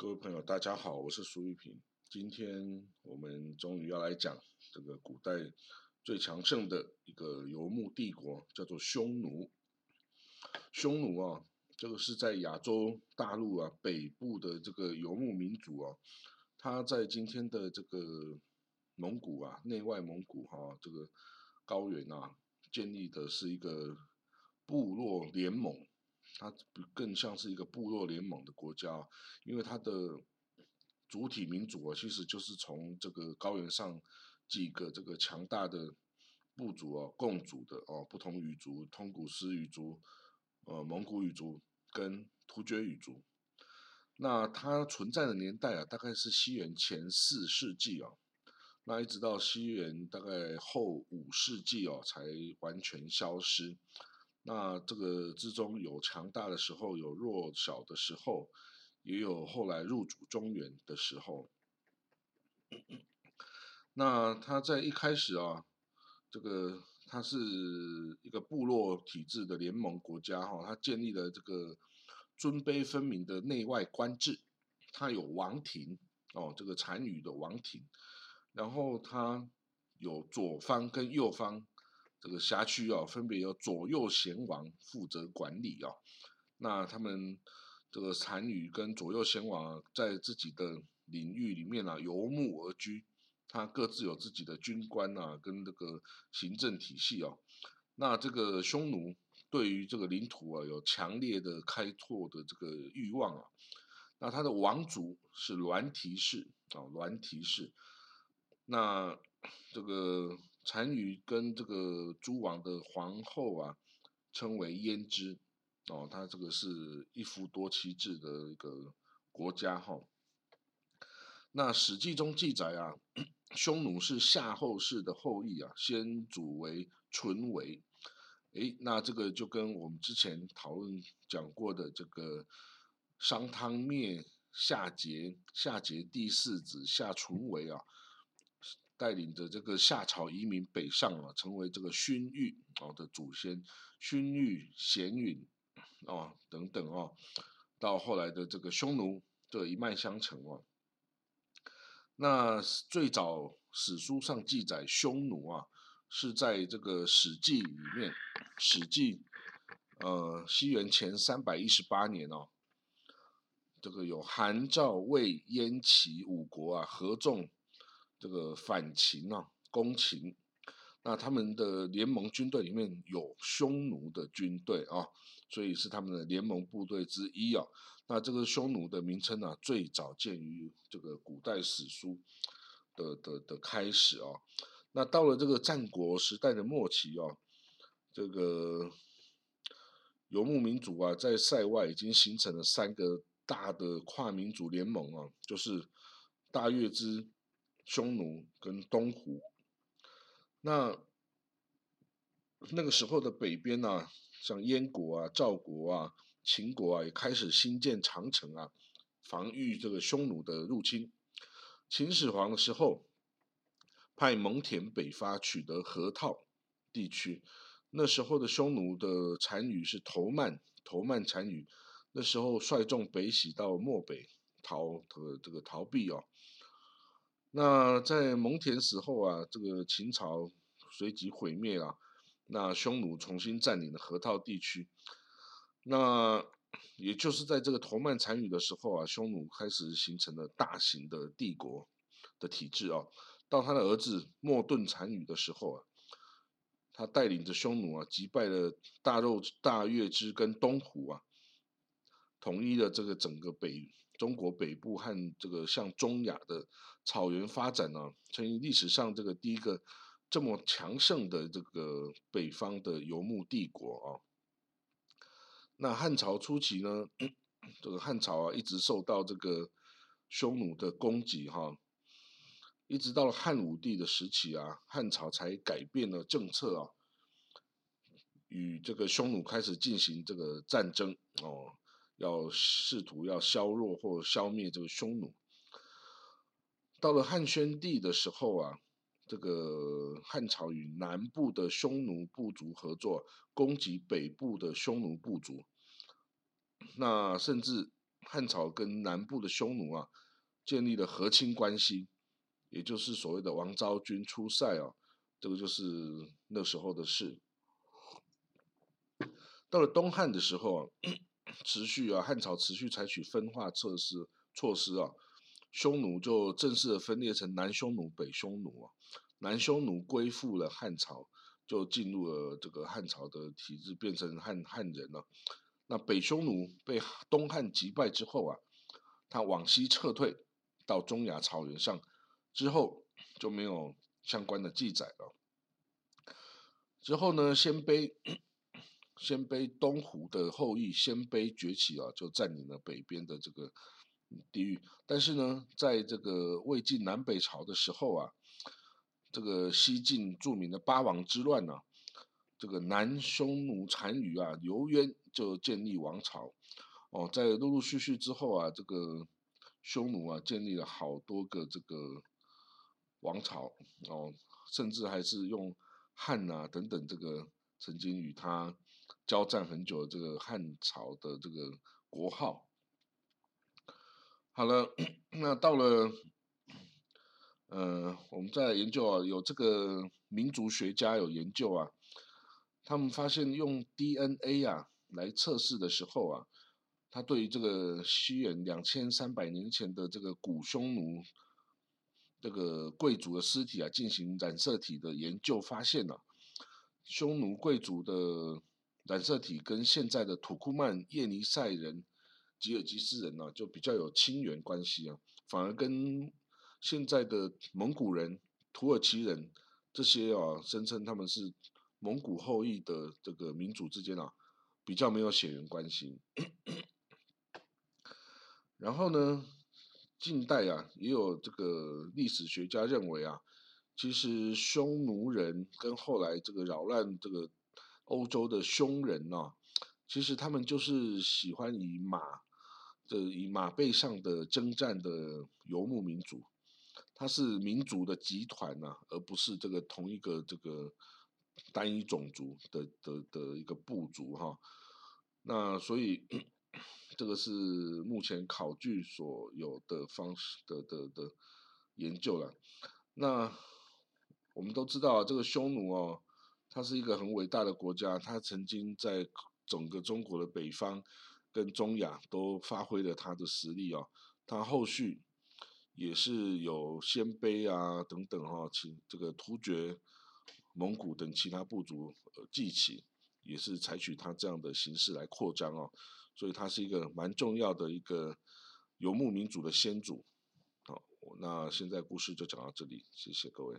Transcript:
各位朋友，大家好，我是苏玉平。今天我们终于要来讲这个古代最强盛的一个游牧帝国，叫做匈奴。匈奴啊，这个是在亚洲大陆啊北部的这个游牧民族啊，他在今天的这个蒙古啊内外蒙古哈这个高原啊建立的是一个部落联盟。它更像是一个部落联盟的国家，因为它的主体民族啊，其实就是从这个高原上几个这个强大的部族啊共组的哦，不同语族，通古斯语族、呃蒙古语族跟突厥语族。那它存在的年代啊，大概是西元前四世纪啊，那一直到西元大概后五世纪哦，才完全消失。那这个之中有强大的时候，有弱小的时候，也有后来入主中原的时候。那他在一开始啊，这个他是一个部落体制的联盟国家哈，他建立了这个尊卑分明的内外官制，他有王庭哦，这个单于的王庭，然后他有左方跟右方。这个辖区啊，分别由左右贤王负责管理啊。那他们这个单于跟左右贤王在自己的领域里面啊游牧而居，他各自有自己的军官啊，跟这个行政体系啊。那这个匈奴对于这个领土啊有强烈的开拓的这个欲望啊。那他的王族是栾提氏啊，栾提氏。那这个。单于跟这个诸王的皇后啊，称为胭脂，哦，他这个是一夫多妻制的一个国家哈。那《史记》中记载啊，匈奴是夏后氏的后裔啊，先祖为淳为，诶，那这个就跟我们之前讨论讲过的这个商汤灭夏桀，夏桀第四子夏淳为啊。带领着这个夏朝移民北上啊，成为这个勋玉哦的祖先，勋玉、贤允哦等等哦，到后来的这个匈奴这一脉相承哦。那最早史书上记载匈奴啊，是在这个《史记》里面，《史记》呃西元前三百一十八年哦，这个有韩、赵、魏、燕、齐五国啊合纵。这个反秦啊，攻秦，那他们的联盟军队里面有匈奴的军队啊，所以是他们的联盟部队之一啊。那这个匈奴的名称呢，最早见于这个古代史书的的的开始啊。那到了这个战国时代的末期啊，这个游牧民族啊，在塞外已经形成了三个大的跨民族联盟啊，就是大月之。匈奴跟东胡，那那个时候的北边呢，像燕国啊、赵国啊、秦国啊，也开始兴建长城啊，防御这个匈奴的入侵。秦始皇的时候，派蒙恬北伐，取得河套地区。那时候的匈奴的单于是头曼，头曼单于，那时候率众北徙到漠北逃这个这个逃避哦。那在蒙恬死后啊，这个秦朝随即毁灭了。那匈奴重新占领了河套地区。那也就是在这个头曼单于的时候啊，匈奴开始形成了大型的帝国的体制啊。到他的儿子莫顿单于的时候啊，他带领着匈奴啊，击败了大肉大月支跟东胡啊，统一了这个整个北。中国北部和这个向中亚的草原发展呢，成为历史上这个第一个这么强盛的这个北方的游牧帝国啊。那汉朝初期呢，这个汉朝啊一直受到这个匈奴的攻击哈，一直到了汉武帝的时期啊，汉朝才改变了政策啊，与这个匈奴开始进行这个战争哦。要试图要削弱或消灭这个匈奴。到了汉宣帝的时候啊，这个汉朝与南部的匈奴部族合作，攻击北部的匈奴部族。那甚至汉朝跟南部的匈奴啊建立了和亲关系，也就是所谓的王昭君出塞啊，这个就是那时候的事。到了东汉的时候啊，持续啊汉朝持续采取分化措施措施啊，匈奴就正式的分裂成南匈奴、北匈奴啊，南匈奴归附了汉朝。就进入了这个汉朝的体制，变成汉汉人了。那北匈奴被东汉击败之后啊，他往西撤退到中亚草原上，之后就没有相关的记载了。之后呢，鲜卑鲜卑东胡的后裔鲜卑崛起啊，就占领了北边的这个地域。但是呢，在这个魏晋南北朝的时候啊。这个西晋著名的八王之乱呢，这个南匈奴单于啊刘渊就建立王朝，哦，在陆陆续续之后啊，这个匈奴啊建立了好多个这个王朝，哦，甚至还是用汉啊等等这个曾经与他交战很久的这个汉朝的这个国号。好了，那到了。呃，我们在研究啊，有这个民族学家有研究啊，他们发现用 DNA 啊来测试的时候啊，他对于这个西元两千三百年前的这个古匈奴这个贵族的尸体啊进行染色体的研究，发现了匈奴贵族的染色体跟现在的土库曼叶尼塞人、吉尔吉斯人呢就比较有亲缘关系啊，反而跟现在的蒙古人、土耳其人这些啊，声称他们是蒙古后裔的这个民族之间啊，比较没有血缘关系。然后呢，近代啊，也有这个历史学家认为啊，其实匈奴人跟后来这个扰乱这个欧洲的匈人呢，其实他们就是喜欢以马的以马背上的征战的游牧民族。它是民族的集团呐，而不是这个同一个这个单一种族的的的一个部族哈。那所以这个是目前考据所有的方式的的的研究了。那我们都知道这个匈奴哦，它是一个很伟大的国家，它曾经在整个中国的北方跟中亚都发挥了它的实力哦。它后续。也是有鲜卑啊等等哈，其这个突厥、蒙古等其他部族呃记起，也是采取他这样的形式来扩张哦，所以他是一个蛮重要的一个游牧民族的先祖。好，那现在故事就讲到这里，谢谢各位。